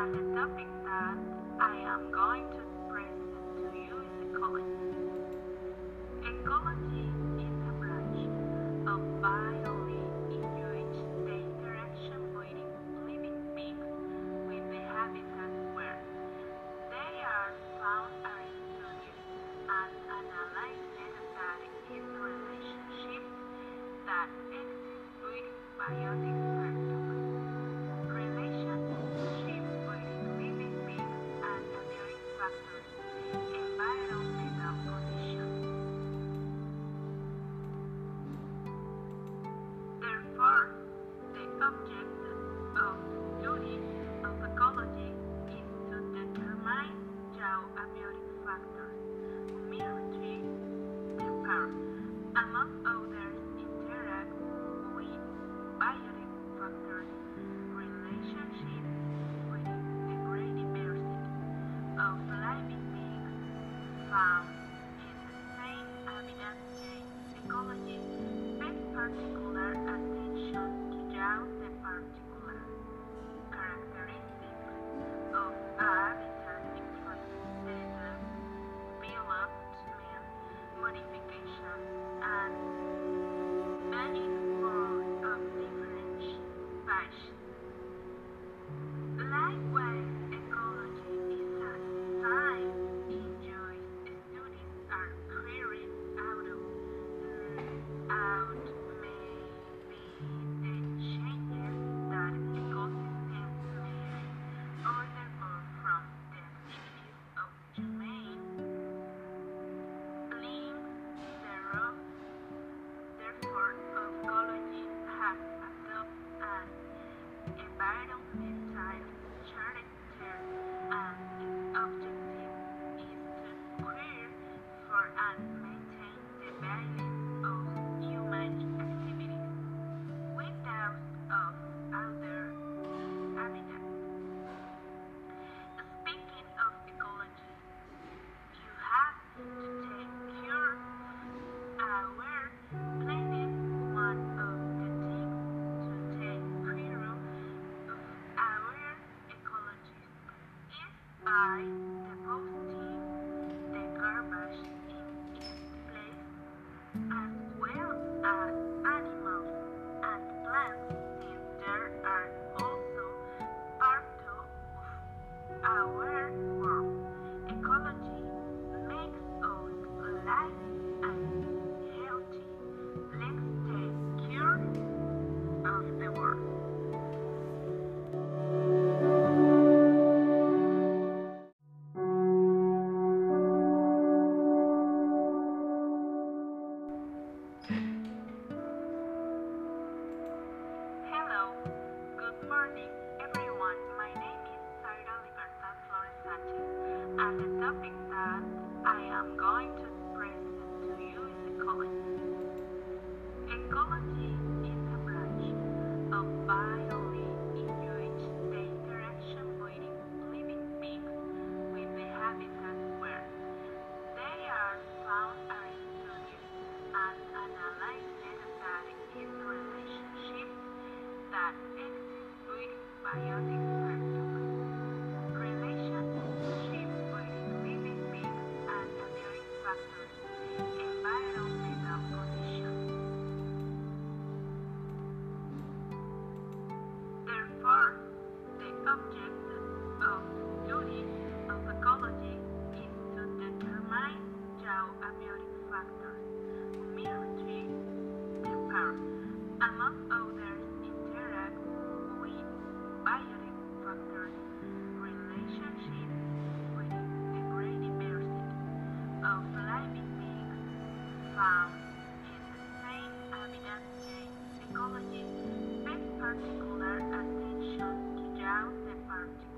And the topic that I am going to present to you is ecology. Ecology is a branch of biology in which the interaction between living beings with the habitat where they are found are studied and analyzed that is the relationship that exists between biotic factors, merely among God. and the topic that I am going to present to you is ecology. Ecology is a branch of biology in which the interaction between living beings with the habitat where they are found are studied and analyzed in the relationship that exists between biotic. harmed.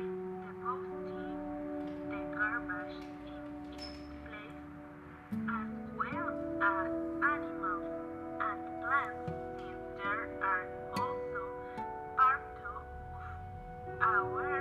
the the garbage in its place, as well as animals and plants, since there are also part of our